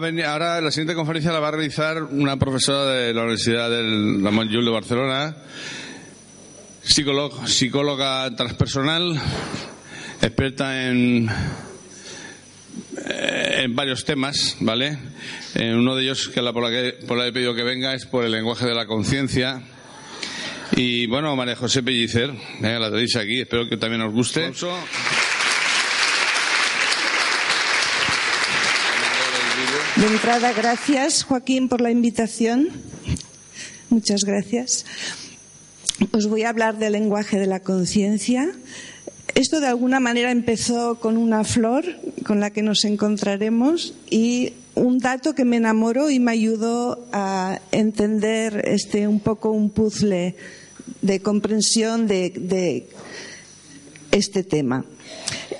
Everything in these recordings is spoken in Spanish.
venir, ahora la siguiente conferencia la va a realizar una profesora de la Universidad del Ramón Llull de Barcelona, psicóloga, psicóloga transpersonal, experta en, eh, en varios temas, ¿vale? Eh, uno de ellos, que la por la que por la que he pedido que venga, es por el lenguaje de la conciencia. Y bueno, María José Pellicer, la tenéis aquí, espero que también os guste. De entrada, gracias, Joaquín, por la invitación. Muchas gracias. Os voy a hablar del lenguaje de la conciencia. Esto de alguna manera empezó con una flor con la que nos encontraremos y un dato que me enamoró y me ayudó a entender este un poco un puzzle de comprensión de, este tema.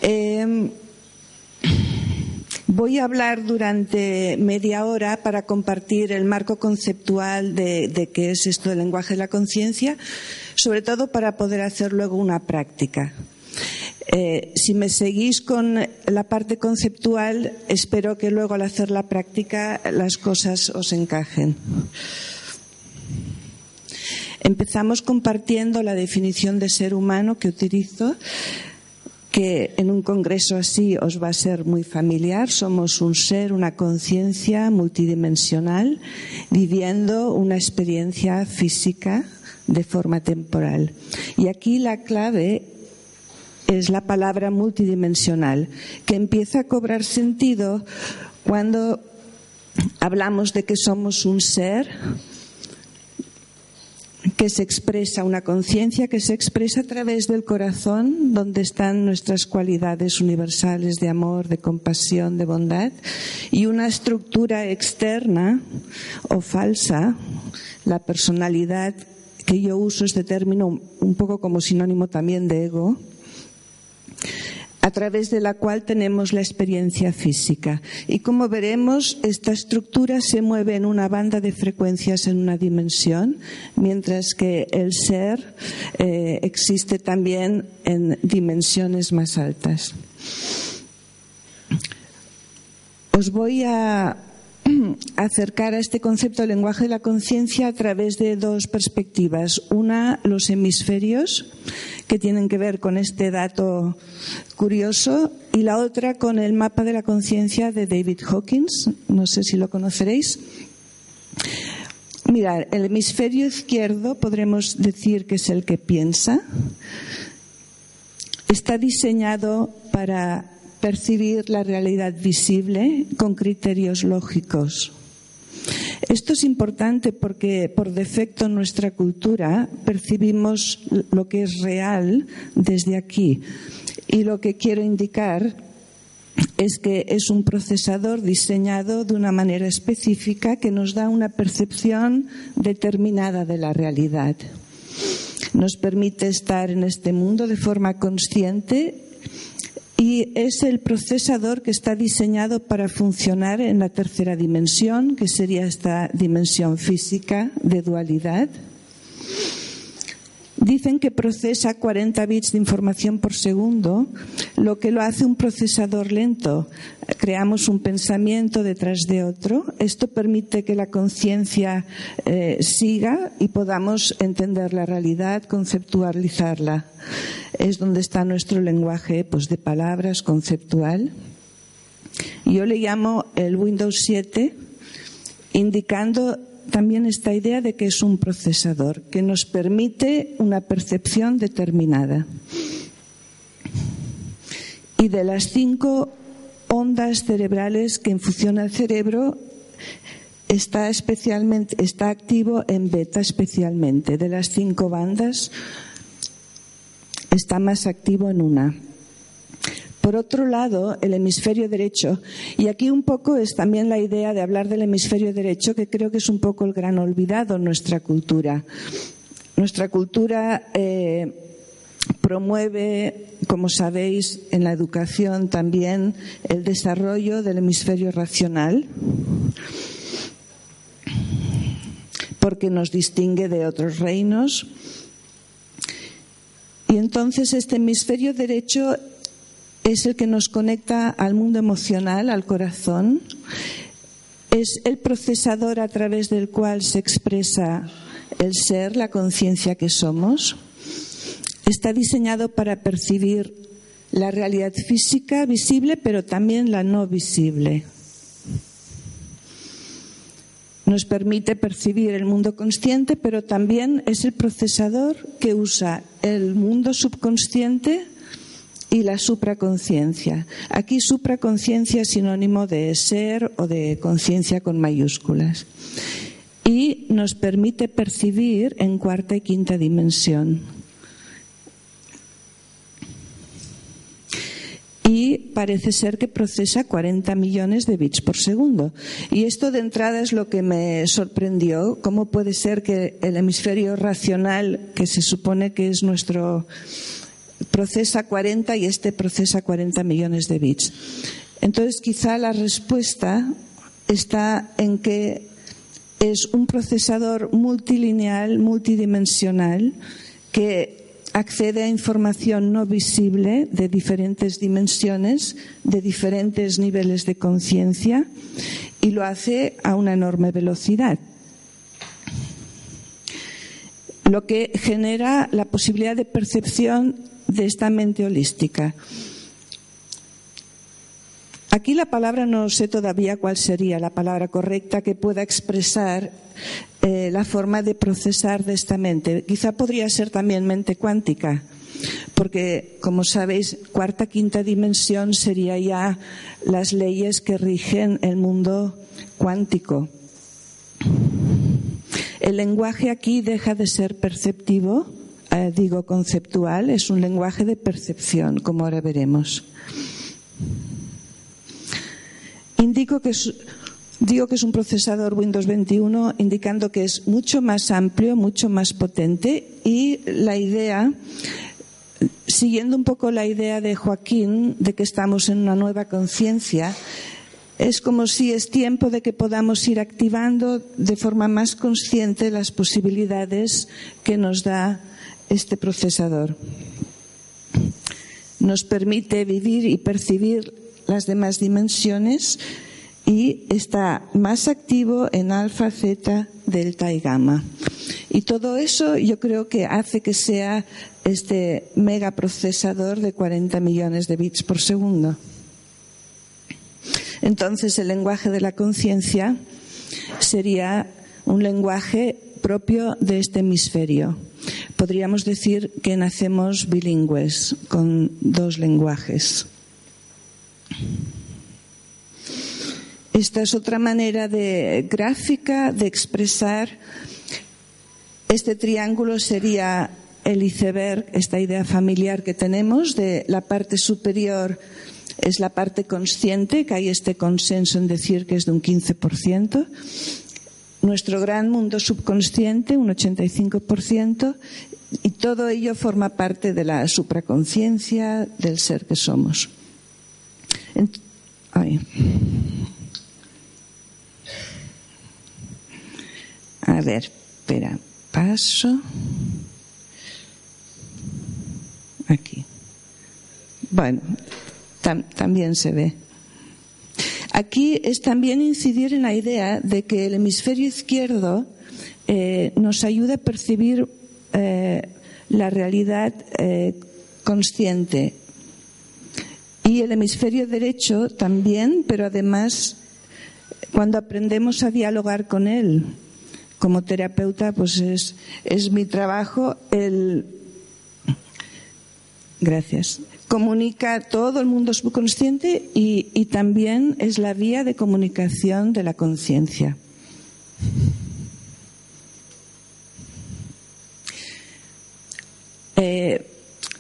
Eh, Voy a hablar durante media hora para compartir el marco conceptual de, qué es esto del lenguaje de la conciencia, sobre todo para poder hacer luego una práctica. Eh, si me seguís con la parte conceptual, espero que luego al hacer la práctica las cosas os encajen. Empezamos compartiendo la definición de ser humano que utilizo que en un congreso así os va a ser muy familiar. Somos un ser, una conciencia multidimensional, viviendo una experiencia física de forma temporal. Y aquí la clave es la palabra multidimensional, que empieza a cobrar sentido cuando hablamos de que somos un ser que se expresa, una conciencia que se expresa a través del corazón, donde están nuestras cualidades universales de amor, de compasión, de bondad, y una estructura externa o falsa, la personalidad, que yo uso este término un poco como sinónimo también de ego, a través de la cual tenemos la experiencia física. Y como veremos, esta estructura se mueve en una banda de frecuencias en una dimensión, mientras que el ser eh, existe también en dimensiones más altas. Os voy a acercar a este concepto del lenguaje de la conciencia a través de dos perspectivas. Una, los hemisferios, que tienen que ver con este dato curioso, y la otra con el mapa de la conciencia de David Hawkins. No sé si lo conoceréis. Mirad, el hemisferio izquierdo podremos decir que es el que piensa. Está diseñado para percibir la realidad visible con criterios lógicos. Esto es importante porque por defecto en nuestra cultura percibimos lo que es real desde aquí. Y lo que quiero indicar es que es un procesador diseñado de una manera específica que nos da una percepción determinada de la realidad. Nos permite estar en este mundo de forma consciente y es el procesador que está diseñado para funcionar en la tercera dimensión, que sería esta dimensión física de dualidad. Dicen que procesa 40 bits de información por segundo, lo que lo hace un procesador lento. Creamos un pensamiento detrás de otro. Esto permite que la conciencia eh, siga y podamos entender la realidad, conceptualizarla. Es donde está nuestro lenguaje pues, de palabras conceptual. Yo le llamo el Windows 7, indicando también esta idea de que es un procesador que nos permite una percepción determinada. Y de las cinco ondas cerebrales que infusiona el cerebro, está especialmente, está activo en beta especialmente. De las cinco bandas, está más activo en una. Por otro lado, el hemisferio derecho, y aquí un poco es también la idea de hablar del hemisferio derecho, que creo que es un poco el gran olvidado en nuestra cultura. Nuestra cultura eh, promueve, como sabéis, en la educación también el desarrollo del hemisferio racional porque nos distingue de otros reinos. Y entonces este hemisferio derecho es el que nos conecta al mundo emocional, al corazón, es el procesador a través del cual se expresa el ser, la conciencia que somos. Está diseñado para percibir la realidad física visible, pero también la no visible. Nos permite percibir el mundo consciente, pero también es el procesador que usa el mundo subconsciente y la supraconciencia. Aquí supraconciencia es sinónimo de ser o de conciencia con mayúsculas. Y nos permite percibir en cuarta y quinta dimensión. y parece ser que procesa 40 millones de bits por segundo. Y esto de entrada es lo que me sorprendió. ¿Cómo puede ser que el hemisferio racional, que se supone que es nuestro procesa 40 y este procesa 40 millones de bits. Entonces, quizá la respuesta está en que es un procesador multilineal, multidimensional, que accede a información no visible de diferentes dimensiones, de diferentes niveles de conciencia, y lo hace a una enorme velocidad lo que genera la posibilidad de percepción de esta mente holística. Aquí la palabra no sé todavía cuál sería la palabra correcta que pueda expresar eh, la forma de procesar de esta mente. Quizá podría ser también mente cuántica, porque, como sabéis, cuarta, quinta dimensión sería ya las leyes que rigen el mundo cuántico. El lenguaje aquí deja de ser perceptivo eh, digo conceptual, es un lenguaje de percepción, como ahora veremos. Indico que digo que es un procesador Windows 21, indicando que es mucho más amplio, mucho más potente y la idea, siguiendo un poco la idea de Joaquín de que estamos en una nueva conciencia, es como si es tiempo de que podamos ir activando de forma más consciente las posibilidades que nos da este procesador. Nos permite vivir y percibir las demás dimensiones y está más activo en alfa, zeta, delta y gamma. Y todo eso yo creo que hace que sea este megaprocesador de 40 millones de bits por segundo. Entonces el lenguaje de la conciencia sería un lenguaje propio de este hemisferio podríamos decir que nacemos bilingües, con dos lenguajes. Esta es otra manera gráfica de expresar este triángulo sería el iceberg, esta idea familiar que tenemos de la parte superior es la parte consciente, que hay este consenso en decir que es de un 15%, nuestro gran mundo subconsciente, un 85%, y todo ello forma parte de la supraconciencia del ser que somos. A ver, espera, paso. Aquí. Bueno, también se ve. Aquí es también incidir en la idea de que el hemisferio izquierdo eh, nos ayuda a percibir eh, la realidad eh, consciente y el hemisferio derecho también, pero además cuando aprendemos a dialogar con él como terapeuta, pues es, es mi trabajo el. Gracias comunica todo el mundo subconsciente y, y también es la vía de comunicación de la conciencia. Eh,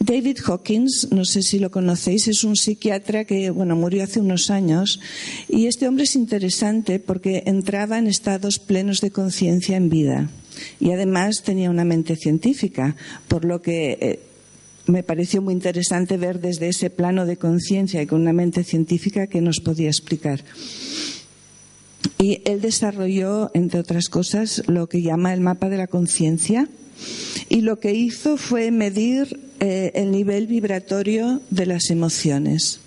David Hawkins, no sé si lo conocéis, es un psiquiatra que bueno, murió hace unos años y este hombre es interesante porque entraba en estados plenos de conciencia en vida y además tenía una mente científica, por lo que eh, me pareció muy interesante ver desde ese plano de conciencia y con una mente científica que nos podía explicar. Y él desarrolló, entre otras cosas, lo que llama el mapa de la conciencia y lo que hizo fue medir eh, el nivel vibratorio de las emociones.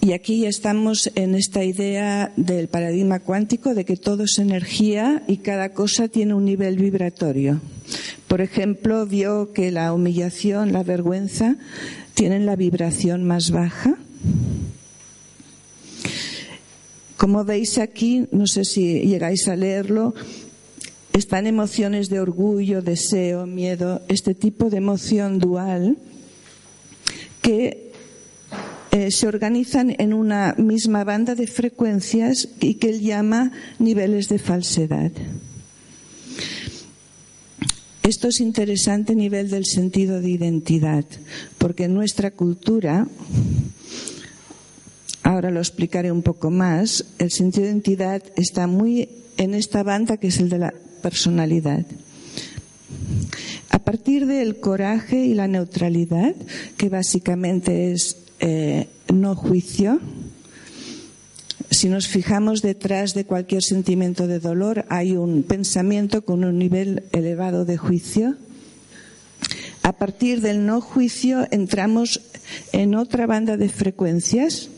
Y aquí estamos en esta idea del paradigma cuántico de que todo es energía y cada cosa tiene un nivel vibratorio. Por ejemplo, vio que la humillación, la vergüenza, tienen la vibración más baja. Como veis aquí, no sé si llegáis a leerlo, están emociones de orgullo, deseo, miedo, este tipo de emoción dual que eh, se organizan en una misma banda de frecuencias y que él llama niveles de falsedad. Esto es interesante a nivel del sentido de identidad, porque en nuestra cultura, ahora lo explicaré un poco más, el sentido de identidad está muy en esta banda que es el de la personalidad. A partir del coraje y la neutralidad, que básicamente es eh, no juicio. Si nos fijamos detrás de cualquier sentimiento de dolor, hay un pensamiento con un nivel elevado de juicio. A partir del no juicio entramos en otra banda de frecuencias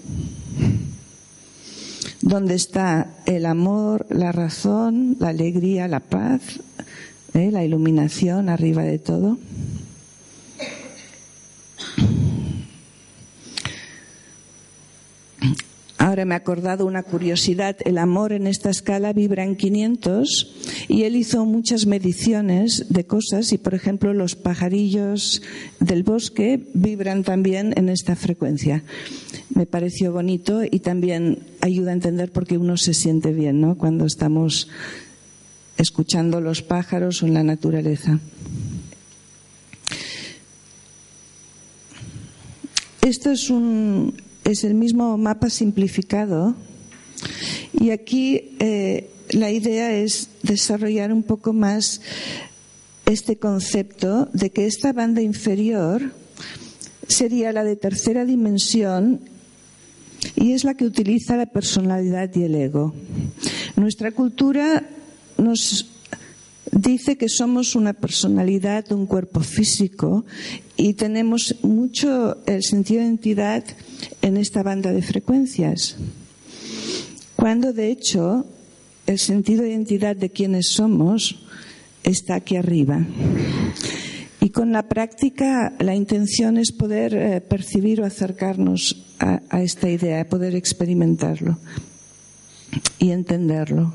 donde está el amor, la razón, la alegría, la paz, eh, la iluminación arriba de todo. Ahora me he acordado una curiosidad. El amor en esta escala vibra en 500 y él hizo muchas mediciones de cosas y, por ejemplo, los pajarillos del bosque vibran también en esta frecuencia. Me pareció bonito y también ayuda a entender por qué uno se siente bien, ¿no? Cuando estamos escuchando los pájaros o en la naturaleza. Esto es un, es el mismo mapa simplificado y aquí eh, la idea es desarrollar un poco más este concepto de que esta banda inferior sería la de tercera dimensión y es la que utiliza la personalidad y el ego. Nuestra cultura nos dice que somos una personalidad, un cuerpo físico y tenemos mucho el sentido de identidad en esta banda de frecuencias. Cuando de hecho el sentido de identidad de quienes somos está aquí arriba. Y con la práctica la intención es poder eh, percibir o acercarnos a, esta idea, poder experimentarlo y entenderlo.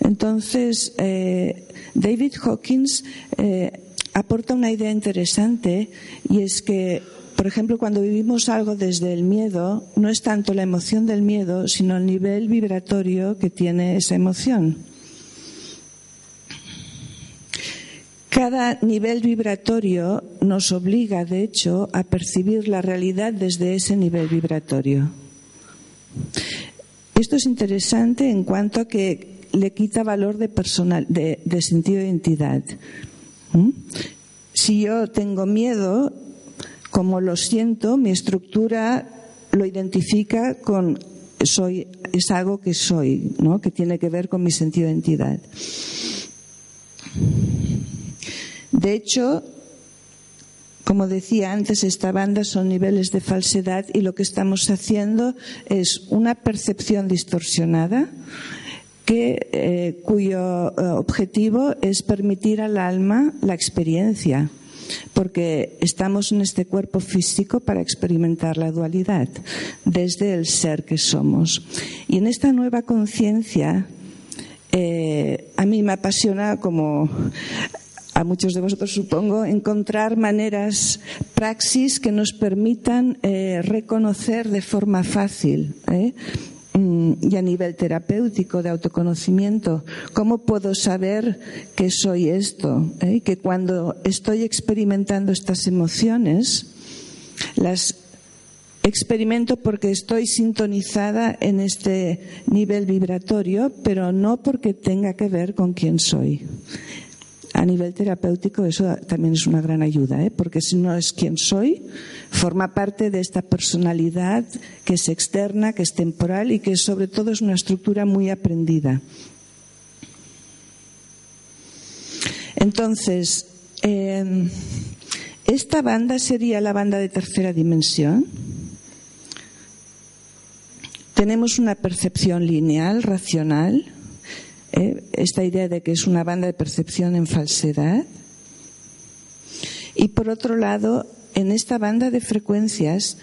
Entonces, eh, David Hawkins eh, aporta una idea interesante y es que, por ejemplo, cuando vivimos algo desde el miedo, no es tanto la emoción del miedo, sino el nivel vibratorio que tiene esa emoción. Cada nivel vibratorio nos obliga, de hecho, a percibir la realidad desde ese nivel vibratorio. Esto es interesante en cuanto a que le quita valor de, personal, de, sentido de identidad. ¿Mm? Si yo tengo miedo, como lo siento, mi estructura lo identifica con soy, es algo que soy, ¿no? que tiene que ver con mi sentido de identidad. De hecho, como decía antes, esta banda son niveles de falsedad y lo que estamos haciendo es una percepción distorsionada eh, cuyo eh, objetivo es permitir al alma la experiencia, porque estamos en este cuerpo físico para experimentar la dualidad desde el ser que somos. Y en esta nueva conciencia, eh, a mí me apasiona como a muchos de vosotros supongo, encontrar maneras, praxis que nos permitan reconocer de forma fácil Mm, y a nivel terapéutico de autoconocimiento, ¿cómo puedo saber que soy esto? Eh? Que cuando estoy experimentando estas emociones, las experimento porque estoy sintonizada en este nivel vibratorio, pero no porque tenga que ver con quién soy a nivel terapéutico eso también es una gran ayuda, ¿eh? porque si no es quien soy, forma parte de esta personalidad que es externa, que es temporal y que sobre todo es una estructura muy aprendida. Entonces, em, esta banda sería la banda de tercera dimensión. Tenemos una percepción lineal, racional, ¿eh? esta idea de que es una banda de percepción en falsedad. Y por otro lado, en esta banda de frecuencias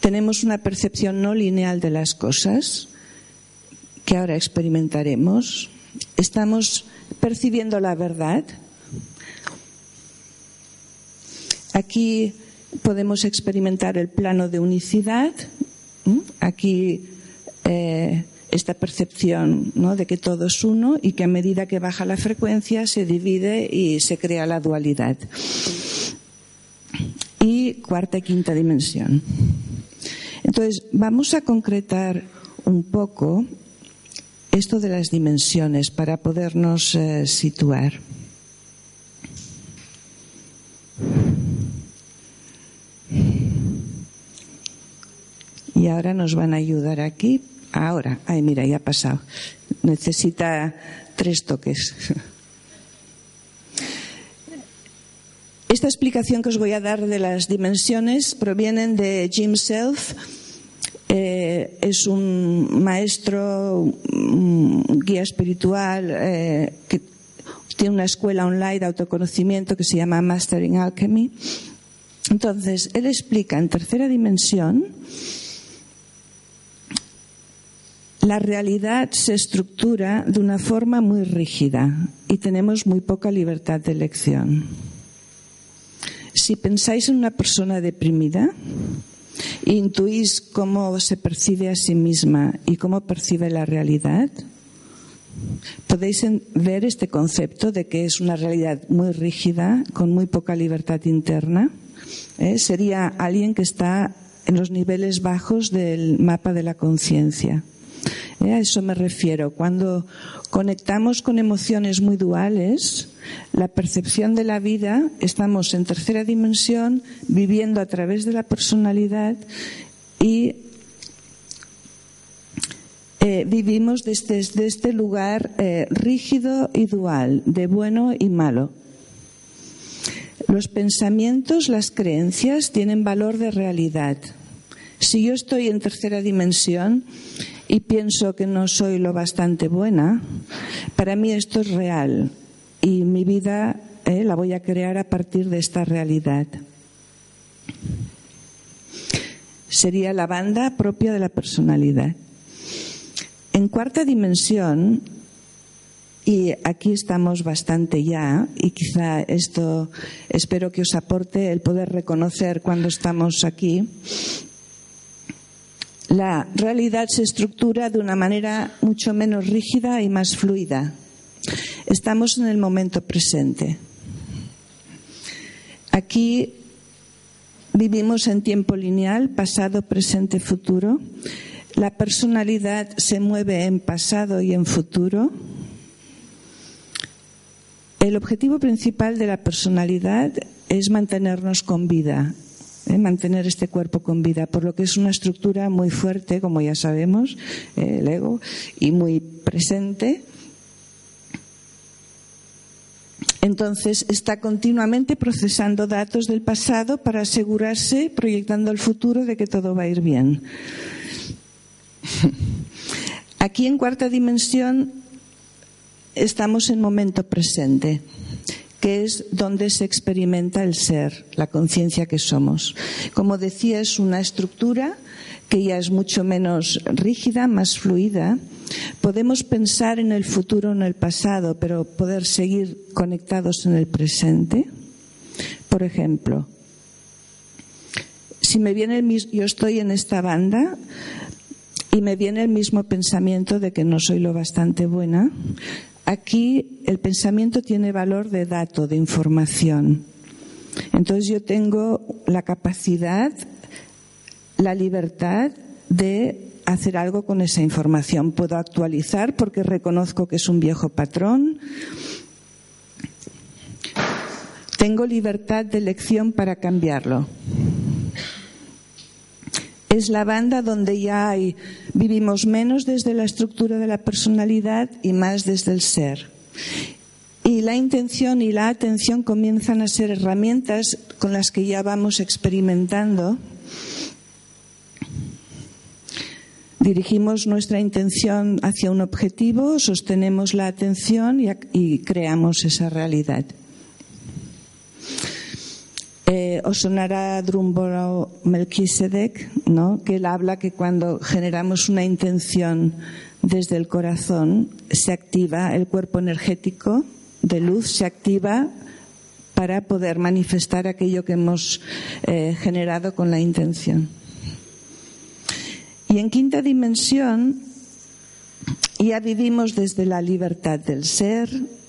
tenemos una percepción no lineal de las cosas que ahora experimentaremos. Estamos percibiendo la verdad. Aquí podemos experimentar el plano de unicidad. Aquí eh, esta percepción ¿no? de que todo es uno y que a medida que baja la frecuencia se divide y se crea la dualidad. Y cuarta y quinta dimensión. Entonces, vamos a concretar un poco esto de las dimensiones para podernos eh, situar. Y ahora nos van a ayudar aquí. Ahora, ay, mira, ya ha pasado. Necesita tres toques. Esta explicación que os voy a dar de las dimensiones provienen de Jim Self. Eh, es un maestro, un guía espiritual eh, que tiene una escuela online de autoconocimiento que se llama Mastering Alchemy. Entonces, él explica en tercera dimensión la realidad se estructura de una forma muy rígida y tenemos muy poca libertad de elección. Si pensáis en una persona deprimida, intuís cómo se percibe a sí misma y cómo percibe la realidad, podéis ver este concepto de que es una realidad muy rígida, con muy poca libertad interna. ¿Eh? Sería alguien que está en los niveles bajos del mapa de la conciencia. ¿Eh? A eso me refiero. Cuando conectamos con emociones muy duales, la percepción de la vida, estamos en tercera dimensión, viviendo a través de la personalidad y eh, vivimos desde, este lugar eh, rígido y dual, de bueno y malo. Los pensamientos, las creencias tienen valor de realidad. Si yo estoy en tercera dimensión y pienso que no soy lo bastante buena, para mí esto es real y mi vida eh, la voy a crear a partir de esta realidad. Sería la banda propia de la personalidad. En cuarta dimensión, y aquí estamos bastante ya, y quizá esto espero que os aporte el poder reconocer cuando estamos aquí, la realidad se estructura de una manera mucho menos rígida y más fluida. Estamos en el momento presente. Aquí vivimos en tiempo lineal, pasado, presente, futuro. La personalidad se mueve en pasado y en futuro. El objetivo principal de la personalidad es mantenernos con vida, ¿eh? mantener este cuerpo con vida, por lo que es una estructura muy fuerte, como ya sabemos, eh, el ego, y muy presente. Entonces está continuamente procesando datos del pasado para asegurarse, proyectando el futuro, de que todo va a ir bien. Aquí en cuarta dimensión estamos en momento presente que es donde se experimenta el ser, la conciencia que somos. Como decía, es una estructura que ya es mucho menos rígida, más fluida. Podemos pensar en el futuro, en el pasado, pero poder seguir conectados en el presente. Por ejemplo, si me viene el yo estoy en esta banda y me viene el mismo pensamiento de que no soy lo bastante buena, Aquí el pensamiento tiene valor de dato, de información. Entonces yo tengo la capacidad, la libertad de hacer algo con esa información. Puedo actualizar porque reconozco que es un viejo patrón. Tengo libertad de elección para cambiarlo es la banda donde ya hay, vivimos menos desde la estructura de la personalidad y más desde el ser. Y la intención y la atención comienzan a ser herramientas con las que ya vamos experimentando Dirigimos nuestra intención hacia un objetivo, sostenemos la atención y, creamos esa realidad. Eh, os sonará Drumboro Melquisedec, ¿no? que él habla que cuando generamos una intención desde el corazón se activa el cuerpo energético de luz, se activa para poder manifestar aquello que hemos eh, generado con la intención. Y en quinta dimensión ya vivimos desde la libertad del ser,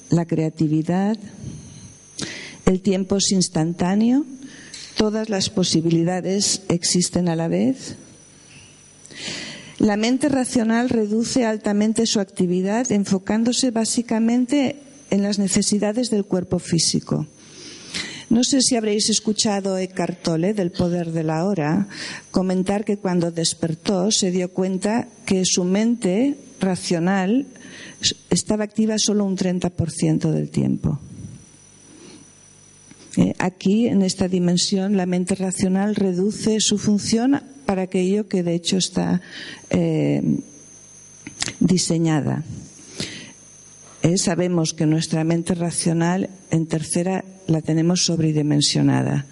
la creatividad, el tiempo es instantáneo, todas las posibilidades existen a la vez. La mente racional reduce altamente su actividad enfocándose básicamente en las necesidades del cuerpo físico. No sé si habréis escuchado Eckhart Tolle del poder de la hora comentar que cuando despertó se dio cuenta que su mente racional estaba activa solo un 30% del tiempo. Aquí, en esta dimensión, la mente racional reduce su función para aquello que de hecho está eh, diseñada. Eh, sabemos que nuestra mente racional en tercera la tenemos sobredimensionada.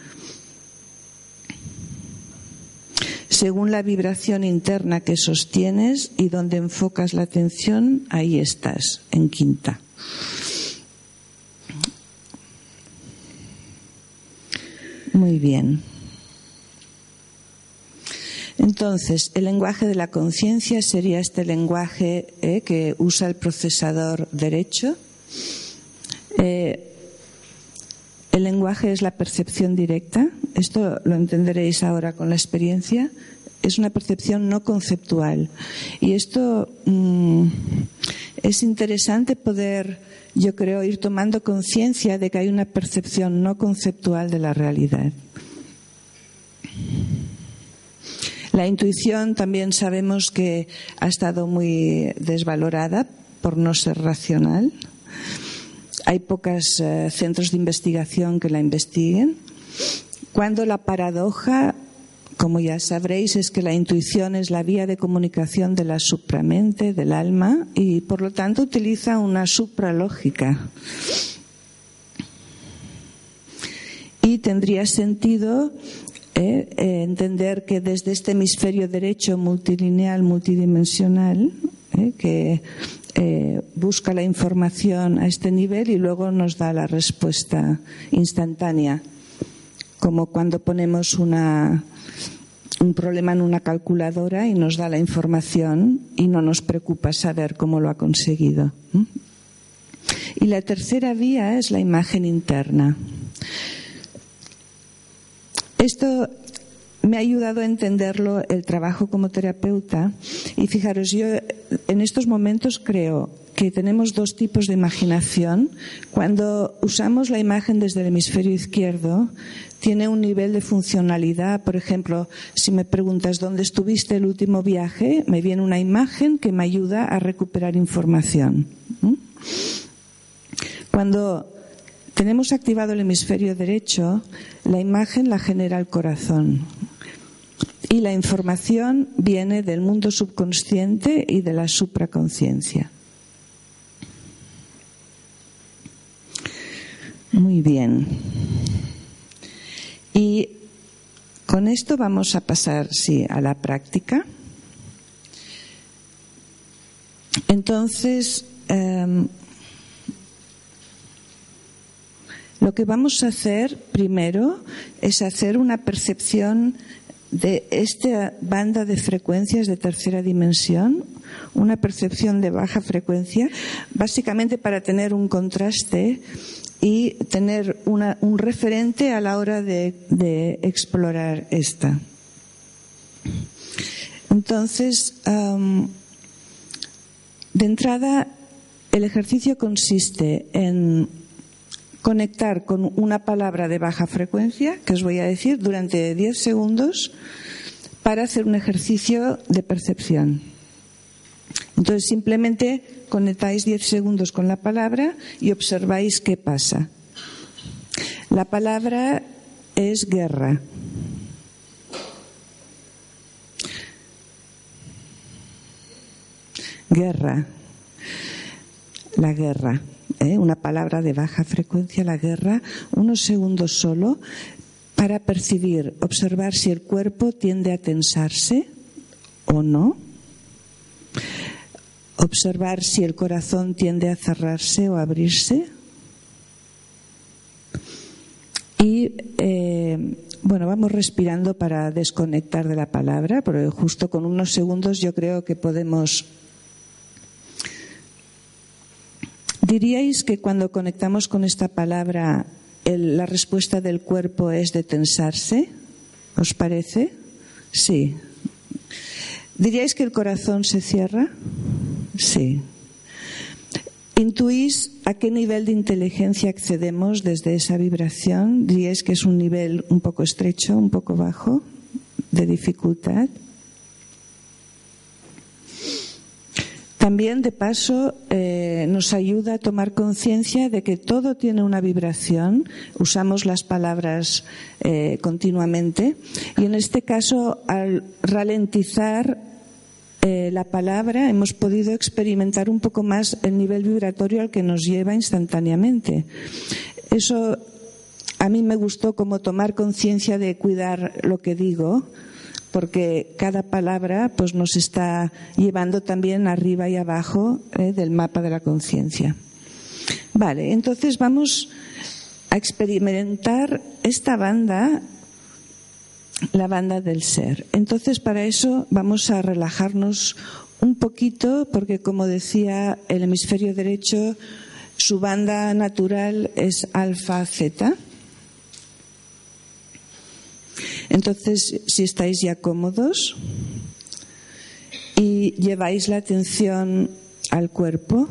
Según la vibración interna que sostienes y donde enfocas la atención, ahí estás, en quinta. Muy bien. Entonces, el lenguaje de la conciencia sería este lenguaje eh, que usa el procesador derecho. Eh, el lenguaje es la percepción directa. Esto lo entenderéis ahora con la experiencia. Es una percepción no conceptual. Y esto mm, es interesante poder, yo creo, ir tomando conciencia de que hay una percepción no conceptual de la realidad. La intuición también sabemos que ha estado muy desvalorada por no ser racional. Hay pocos eh, centros de investigación que la investiguen. Cuando la paradoja, como ya sabréis, es que la intuición es la vía de comunicación de la supramente, del alma, y por lo tanto utiliza una supralógica. Y tendría sentido ¿eh? Eh, entender que desde este hemisferio derecho multilineal, multidimensional, ¿eh? que busca la información a este nivel y luego nos da la respuesta instantánea, como cuando ponemos una, un problema en una calculadora y nos da la información y no nos preocupa saber cómo lo ha conseguido. Y la tercera vía es la imagen interna. Esto me ha ayudado a entenderlo el trabajo como terapeuta y fijaros, yo en estos momentos creo que tenemos dos tipos de imaginación. Cuando usamos la imagen desde el hemisferio izquierdo, tiene un nivel de funcionalidad. Por ejemplo, si me preguntas dónde estuviste el último viaje, me viene una imagen que me ayuda a recuperar información. Cuando tenemos activado el hemisferio derecho, la imagen la genera el corazón. Y la información viene del mundo subconsciente y de la supraconciencia. Muy bien. Y con esto vamos a pasar, sí, a la práctica. Entonces, em, Lo que vamos a hacer primero es hacer una percepción de esta banda de frecuencias de tercera dimensión, una percepción de baja frecuencia, básicamente para tener un contraste y tener un referente a la hora de, explorar esta. Entonces, de entrada, el ejercicio consiste en conectar con una palabra de baja frecuencia, que os voy a decir, durante 10 segundos para hacer un ejercicio de percepción. Entonces simplemente conectáis 10 segundos con la palabra y observáis qué pasa. La palabra es guerra. Guerra. La guerra. ¿eh? Una palabra de baja frecuencia, la guerra, unos segundos solo para percibir, observar si el cuerpo tiende a tensarse o no Observar si el corazón tiende a cerrarse o a abrirse. Y eh, bueno, vamos respirando para desconectar de la palabra, pero justo con unos segundos yo creo que podemos. ¿Diríais que cuando conectamos con esta palabra la respuesta del cuerpo es de tensarse? ¿Os parece? Sí. ¿Diríais que el corazón se cierra? Sí. ¿Intuís a qué nivel de inteligencia accedemos desde esa vibración? ¿Diríais que es un nivel un poco estrecho, un poco bajo de dificultad? También, de paso, eh, nos ayuda a tomar conciencia de que todo tiene una vibración. Usamos las palabras eh, continuamente. Y en este caso, al ralentizar eh, la palabra hemos podido experimentar un poco más el nivel vibratorio al que nos lleva instantáneamente. Eso a mí me gustó como tomar conciencia de cuidar lo que digo, porque cada palabra pues nos está llevando también arriba y abajo eh, del mapa de la conciencia. Vale, entonces vamos a experimentar esta banda la banda del ser. Entonces, para eso vamos a relajarnos un poquito, porque como decía el hemisferio derecho, su banda natural es alfa-zeta. Entonces, si estáis ya cómodos y lleváis la atención al cuerpo,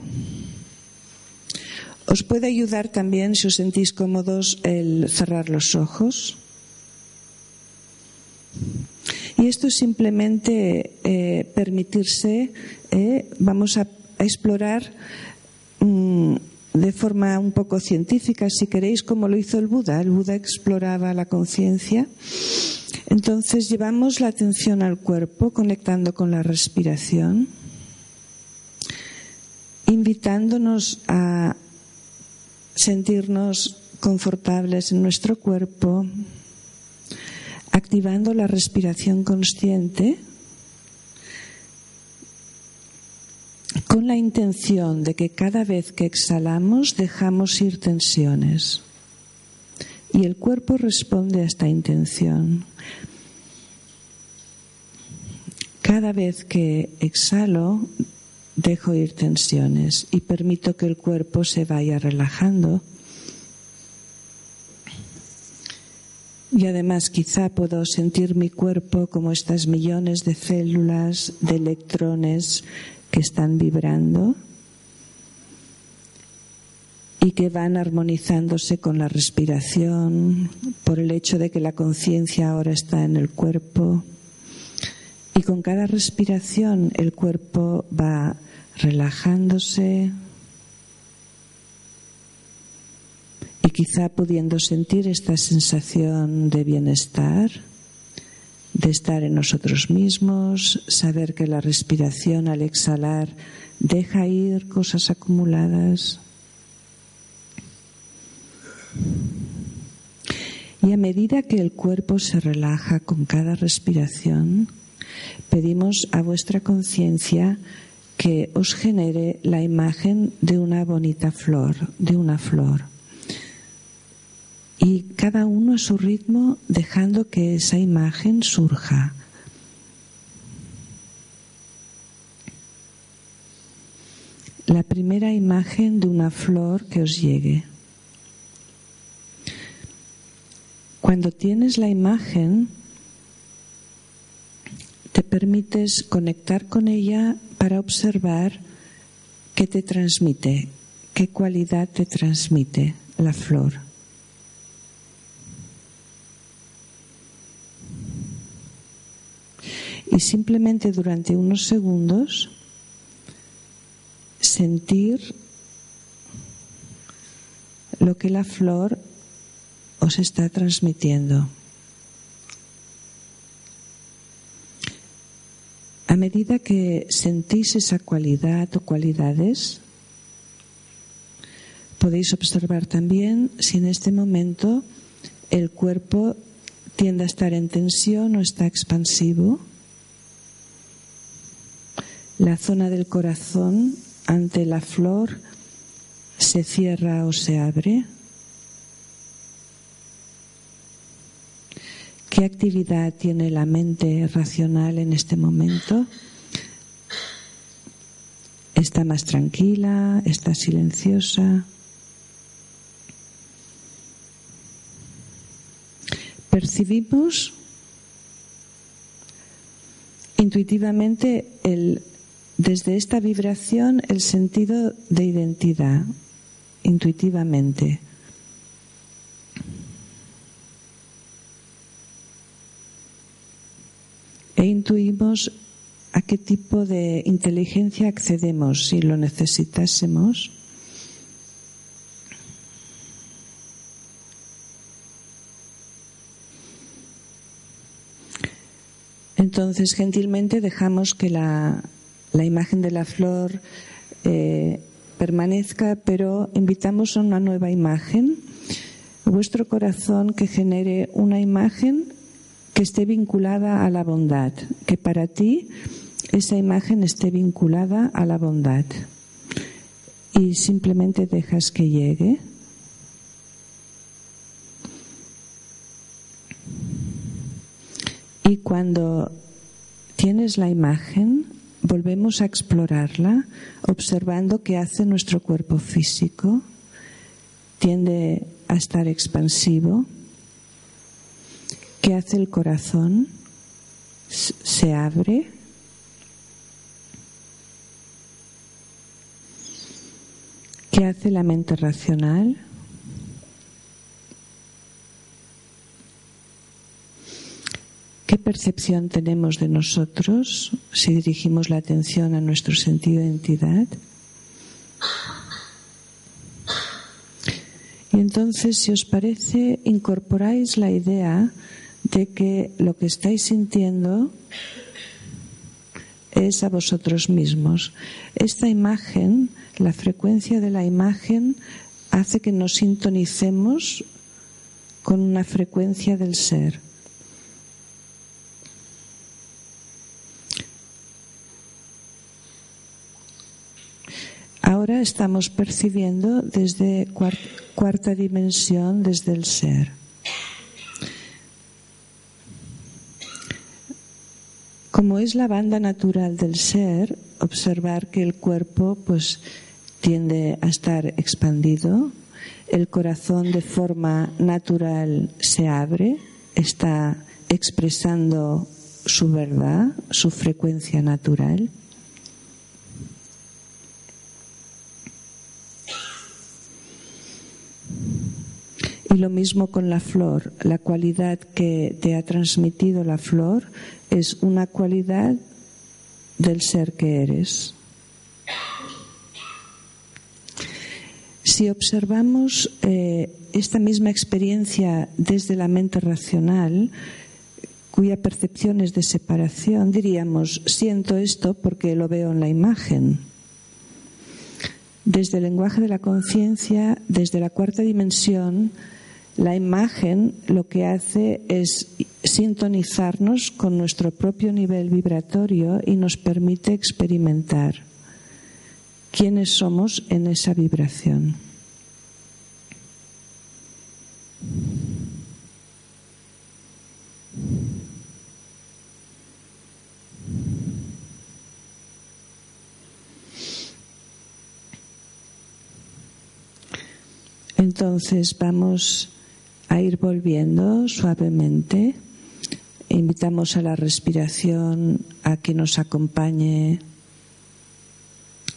os puede ayudar también, si os sentís cómodos, el cerrar los ojos y esto es simplemente eh, permitirse, eh, vamos a, explorar mm, de forma un poco científica, si queréis, como lo hizo el Buda. El Buda exploraba la conciencia. Entonces llevamos la atención al cuerpo, conectando con la respiración, invitándonos a sentirnos confortables en nuestro cuerpo, activando la respiración consciente con la intención de que cada vez que exhalamos dejamos ir tensiones. Y el cuerpo responde a esta intención. Cada vez que exhalo, dejo ir tensiones y permito que el cuerpo se vaya relajando Y además quizá puedo sentir mi cuerpo como estas millones de células, de electrones que están vibrando y que van armonizándose con la respiración por el hecho de que la conciencia ahora está en el cuerpo. Y con cada respiración el cuerpo va relajándose, quizá pudiendo sentir esta sensación de bienestar, de estar en nosotros mismos, saber que la respiración al exhalar deja ir cosas acumuladas. Y a medida que el cuerpo se relaja con cada respiración, pedimos a vuestra conciencia que os genere la imagen de una bonita flor, de una flor y cada uno a su ritmo dejando que esa imagen surja. La primera imagen de una flor que os llegue. Cuando tienes la imagen, te permites conectar con ella para observar qué te transmite, qué cualidad te transmite la flor. Y simplemente durante unos segundos sentir lo que la flor os está transmitiendo. A medida que sentís esa cualidad o cualidades, podéis observar también si en este momento el cuerpo tiende a estar en tensión o está expansivo. La zona del corazón ante la flor se cierra o se abre. ¿Qué actividad tiene la mente racional en este momento? ¿Está más tranquila? ¿Está silenciosa? Percibimos intuitivamente el, desde esta vibración el sentido de identidad, intuitivamente. e intuimos a qué tipo de inteligencia accedemos si lo necesitásemos. Entonces, gentilmente dejamos que la, imagen de la flor eh, permanezca, pero invitamos a una nueva imagen. Vuestro corazón que genere una imagen que esté vinculada a la bondad, que para ti esa imagen esté vinculada a la bondad. Y simplemente dejas que llegue. Y cuando tienes la imagen, volvemos a explorarla, observando qué hace nuestro cuerpo físico. Tiende a estar expansivo, ¿Qué hace el corazón? Se abre. ¿Qué hace la mente racional? Percepción tenemos de nosotros si dirigimos la atención a nuestro sentido de identidad? Y entonces, si os parece, incorporáis la idea de que lo que estáis sintiendo es a vosotros mismos. Esta imagen, la frecuencia de la imagen, hace que nos sintonicemos con una frecuencia del ser. Estamos percibiendo desde cuarta dimensión, desde el ser. Como es la banda natural del ser, observar que el cuerpo pues tiende a estar expandido, el corazón de forma natural se abre, está expresando su verdad, su frecuencia natural. Y lo mismo con la flor, la cualidad que te ha transmitido la flor es una cualidad del ser que eres. Si observamos eh, esta misma experiencia desde la mente racional, cuya percepción es de separación, diríamos, siento esto porque lo veo en la imagen. Desde el lenguaje de la conciencia, desde la cuarta dimensión, la imagen lo que hace es sintonizarnos con nuestro propio nivel vibratorio y nos permite experimentar quiénes somos en esa vibración. Entonces vamos a ir volviendo suavemente. Invitamos a la respiración a que nos acompañe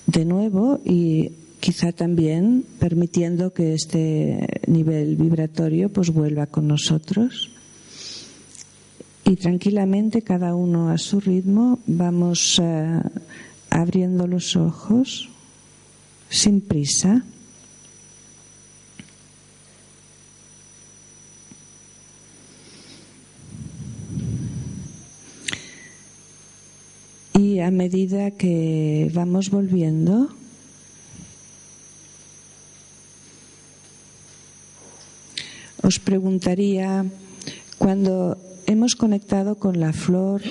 de nuevo y quizá también permitiendo que este nivel vibratorio pues vuelva con nosotros. Y tranquilamente, cada uno a su ritmo, vamos eh, abriendo los ojos sin prisa. A medida que vamos volviendo, os preguntaría, cuando hemos conectado con la flor,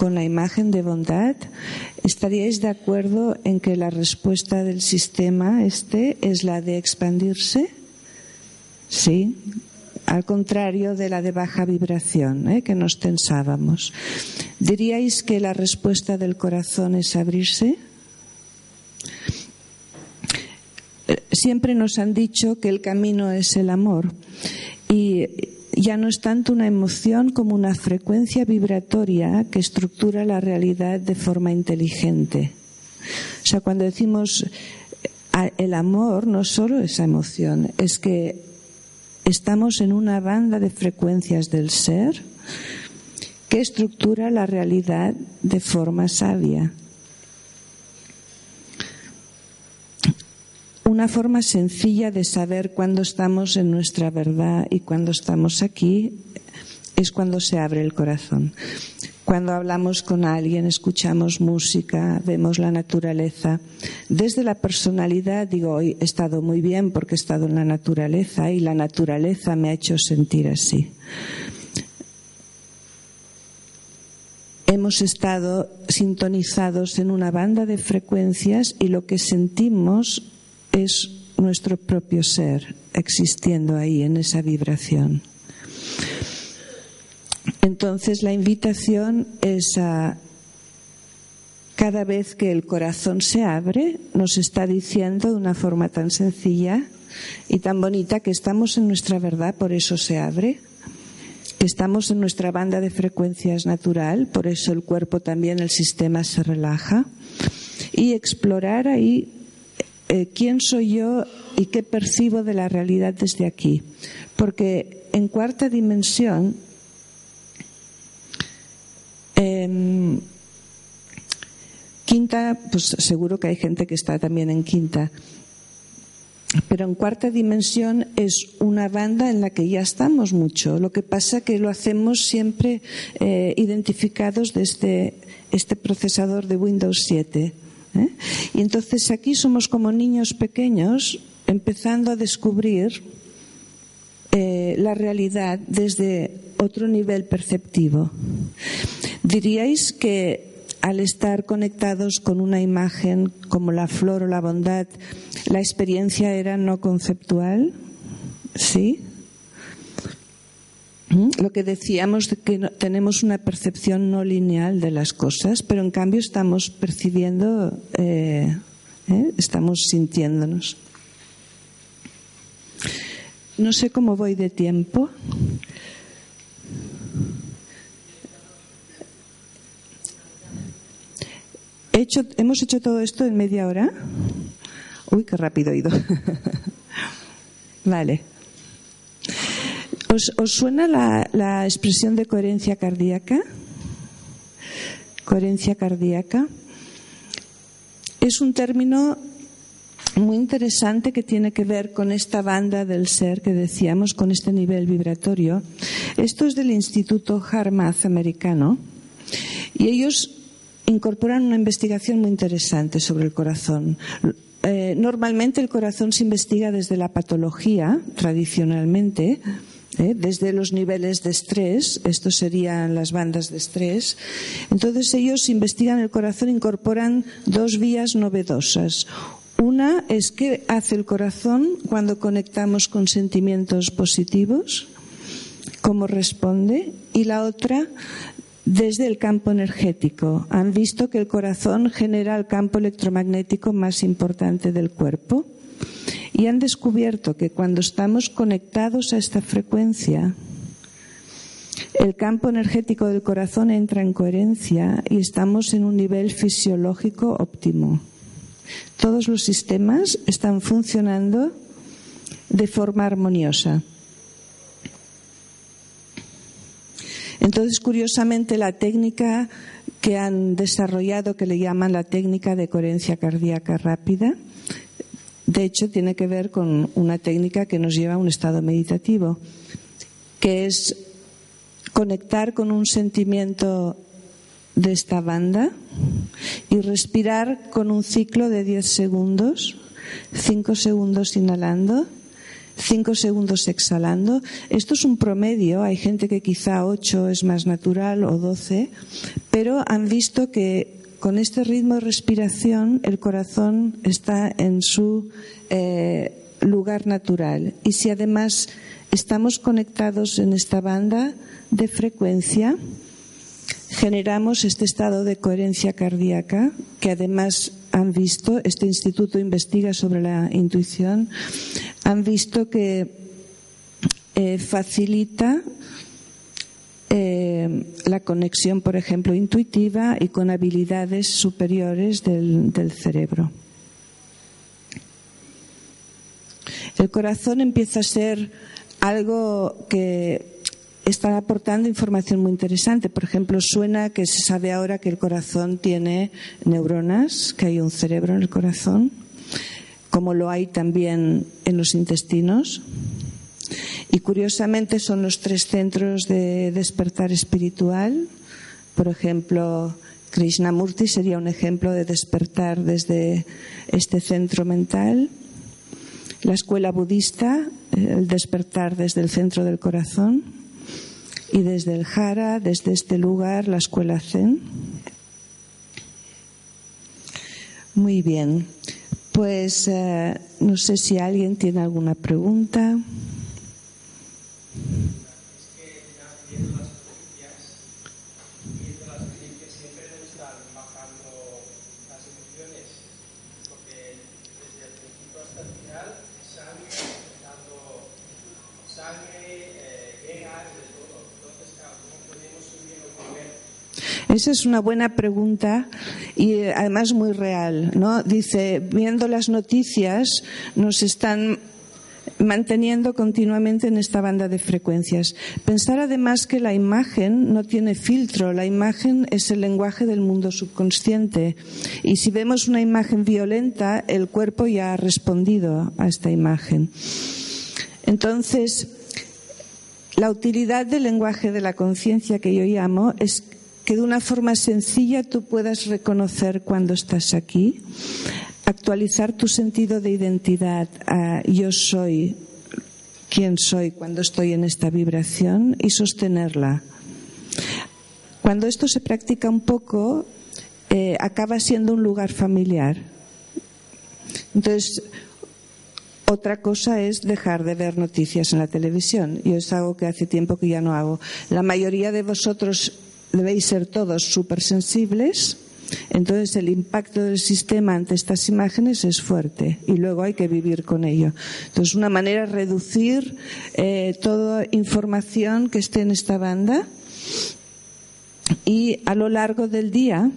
con la imagen de bondad, ¿estaríais de acuerdo en que la respuesta del sistema este es la de expandirse? Sí, al contrario de la de baja vibración, ¿eh? que nos tensábamos. ¿Diríais que la respuesta del corazón es abrirse? Eh, siempre nos han dicho que el camino es el amor y ya no es tanto una emoción como una frecuencia vibratoria que estructura la realidad de forma inteligente. O sea, cuando decimos eh, el amor no solo esa emoción, es que Estamos en una banda de frecuencias del ser que estructura la realidad de forma sabia. Una forma sencilla de saber cuándo estamos en nuestra verdad y cuándo estamos aquí es cuando se abre el corazón. Cuando hablamos con alguien, escuchamos música, vemos la naturaleza. Desde la personalidad digo, hoy he estado muy bien porque he estado en la naturaleza y la naturaleza me ha hecho sentir así. Hemos estado sintonizados en una banda de frecuencias y lo que sentimos es nuestro propio ser existiendo ahí en esa vibración. Entonces la invitación es a cada vez que el corazón se abre, nos está diciendo de una forma tan sencilla y tan bonita que estamos en nuestra verdad, por eso se abre, que estamos en nuestra banda de frecuencias natural, por eso el cuerpo también, el sistema se relaja, y explorar ahí eh, quién soy yo y qué percibo de la realidad desde aquí. Porque en cuarta dimensión Em, quinta, pues seguro que hay gente que está también en quinta. Pero en cuarta dimensión es una banda en la que ya estamos mucho. Lo que pasa que lo hacemos siempre eh, identificados desde este procesador de Windows 7. ¿eh? Y entonces aquí somos como niños pequeños empezando a descubrir eh, la realidad desde otro nivel perceptivo. ¿Diríais que al estar conectados con una imagen como la flor o la bondad, la experiencia era no conceptual? ¿Sí? ¿Mm? Lo que decíamos de que tenemos una percepción no lineal de las cosas, pero en cambio estamos percibiendo, eh, ¿eh? estamos sintiéndonos. No sé cómo voy de tiempo. Hemos hecho todo esto en media hora. Uy, qué rápido he ido. vale. ¿Os, suena la, la, expresión de coherencia cardíaca? Coherencia cardíaca. Es un término muy interesante que tiene que ver con esta banda del ser que decíamos, con este nivel vibratorio. Esto es del Instituto Harmath americano y ellos incorporan una investigación muy interesante sobre el corazón. Eh, normalmente el corazón se investiga desde la patología, tradicionalmente, eh, desde los niveles de estrés, estos serían las bandas de estrés. Entonces ellos investigan el corazón, incorporan dos vías novedosas. Una es qué hace el corazón cuando conectamos con sentimientos positivos, cómo responde, y la otra desde el campo energético. Han visto que el corazón genera el campo electromagnético más importante del cuerpo y han descubierto que cuando estamos conectados a esta frecuencia, el campo energético del corazón entra en coherencia y estamos en un nivel fisiológico óptimo. Todos los sistemas están funcionando de forma armoniosa. Entonces, curiosamente, la técnica que han desarrollado, que le llaman la técnica de coherencia cardíaca rápida, de hecho, tiene que ver con una técnica que nos lleva a un estado meditativo, que es conectar con un sentimiento de esta banda y respirar con un ciclo de 10 segundos, 5 segundos inhalando, 5 segundos exhalando. Esto es un promedio, hay gente que quizá 8 es más natural o 12, pero han visto que con este ritmo de respiración el corazón está en su eh, lugar natural. Y si además estamos conectados en esta banda de frecuencia, generamos este estado de coherencia cardíaca que además han visto, este instituto investiga sobre la intuición, han visto que eh, facilita eh, la conexión, por ejemplo, intuitiva y con habilidades superiores del, del cerebro. El corazón empieza a ser algo que está aportando información muy interesante. Por ejemplo, suena que se sabe ahora que el corazón tiene neuronas, que hay un cerebro en el corazón, como lo hay también en los intestinos. Y curiosamente son los tres centros de despertar espiritual. Por ejemplo, Krishnamurti sería un ejemplo de despertar desde este centro mental. La escuela budista, el despertar desde el centro del corazón. Y desde el Jara, desde este lugar, la escuela Zen. Muy bien. Pues eh, no sé si alguien tiene alguna pregunta. Esa es una buena pregunta y eh, además muy real, ¿no? Dice, viendo las noticias, nos están manteniendo continuamente en esta banda de frecuencias. Pensar además que la imagen no tiene filtro, la imagen es el lenguaje del mundo subconsciente y si vemos una imagen violenta, el cuerpo ya ha respondido a esta imagen. Entonces, la utilidad del lenguaje de la conciencia que yo llamo es que de una forma sencilla tú puedas reconocer cuando estás aquí, actualizar tu sentido de identidad a yo soy quien soy cuando estoy en esta vibración y sostenerla. Cuando esto se practica un poco, eh, acaba siendo un lugar familiar. Entonces, otra cosa es dejar de ver noticias en la televisión. Yo es algo que hace tiempo que ya no hago. La mayoría de vosotros debéis ser todos supersensibles, entonces el impacto del sistema ante estas imágenes es fuerte y luego hay que vivir con ello. Entonces una manera es reducir eh, toda información que esté en esta banda y a lo largo del día,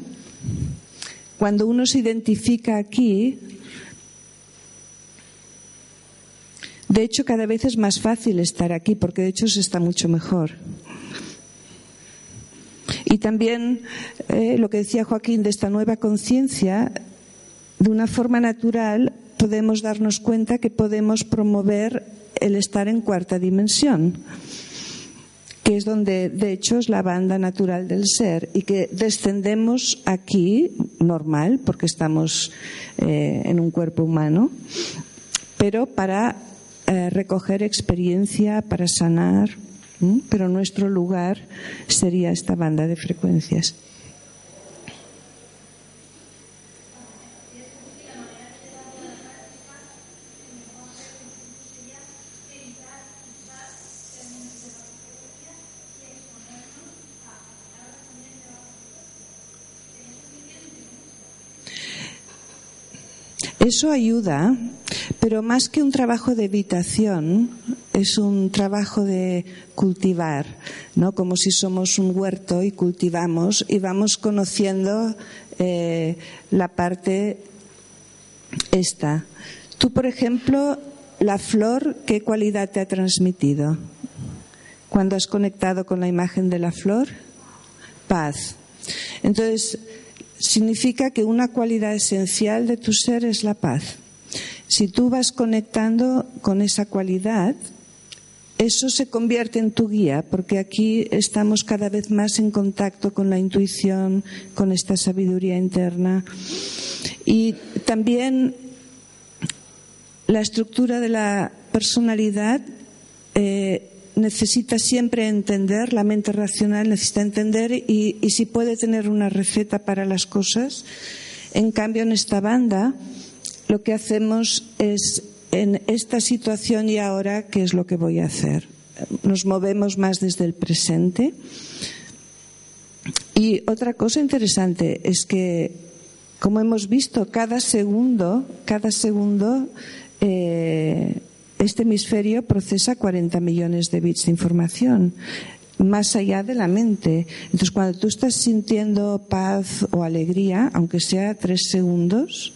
cuando uno se identifica aquí, de hecho cada vez es más fácil estar aquí porque de hecho se está mucho mejor. Y también eh, lo que decía Joaquín de esta nueva conciencia, de una forma natural podemos darnos cuenta que podemos promover el estar en cuarta dimensión, que es donde de hecho es la banda natural del ser y que descendemos aquí normal porque estamos eh, en un cuerpo humano, pero para eh, recoger experiencia, para sanar pero nuestro lugar sería esta banda de frecuencias. Eso ayuda, pero más que un trabajo de evitación, es un trabajo de cultivar, ¿no? Como si somos un huerto y cultivamos y vamos conociendo eh, la parte esta. Tú, por ejemplo, la flor, ¿qué cualidad te ha transmitido? Cuando has conectado con la imagen de la flor, paz. Entonces, significa que una cualidad esencial de tu ser es la paz. Si tú vas conectando con esa cualidad, eso se convierte en tu guía, porque aquí estamos cada vez más en contacto con la intuición, con esta sabiduría interna. Y también la estructura de la personalidad eh, necesita siempre entender, la mente racional necesita entender y, si puede tener una receta para las cosas. En cambio, en esta banda, lo que hacemos es en esta situación y ahora, ¿qué es lo que voy a hacer? Nos movemos más desde el presente. Y otra cosa interesante es que, como hemos visto, cada segundo, cada segundo, eh, este hemisferio procesa 40 millones de bits de información más allá de la mente. Entonces, cuando tú estás sintiendo paz o alegría, aunque sea tres segundos,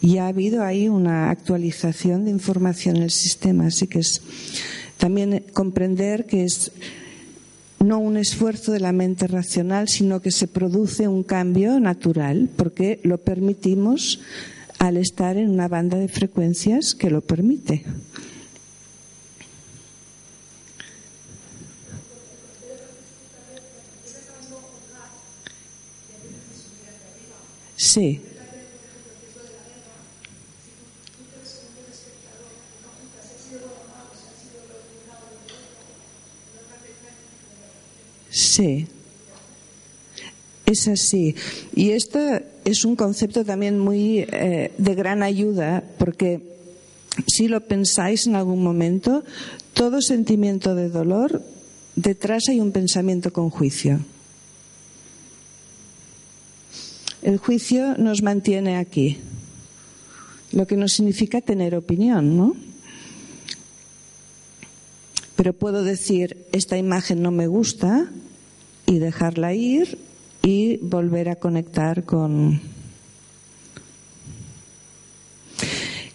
ya ha habido ahí una actualización de información en el sistema. Así que es también comprender que es no un esfuerzo de la mente racional, sino que se produce un cambio natural, porque lo permitimos al estar en una banda de frecuencias que lo permite. Sí. Sí. Es así. Y esto es un concepto también muy eh, de gran ayuda porque si lo pensáis en algún momento, todo sentimiento de dolor, detrás hay un pensamiento con juicio. El juicio nos mantiene aquí, lo que no significa tener opinión, ¿no? Pero puedo decir, esta imagen no me gusta y dejarla ir y volver a conectar con...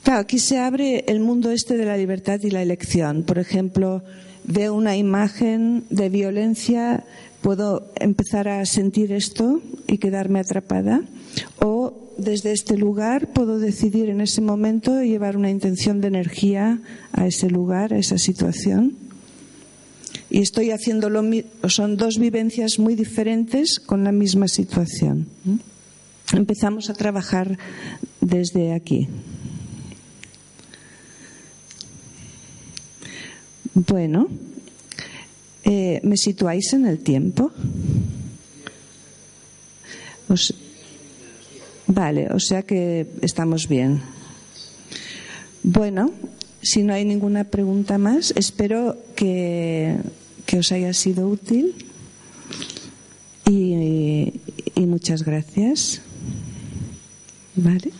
Claro, aquí se abre el mundo este de la libertad y la elección. Por ejemplo, veo una imagen de violencia, puedo empezar a sentir esto y quedarme atrapada. O desde este lugar puedo decidir en ese momento llevar una intención de energía a ese lugar, a esa situación y estoy haciendo lo son dos vivencias muy diferentes con la misma situación. Empezamos a trabajar desde aquí. Bueno, eh, ¿me situáis en el tiempo? vale, o sea que estamos bien. Bueno, si no hay ninguna pregunta más, espero que que os haya sido útil y, y muchas gracias. ¿Vale?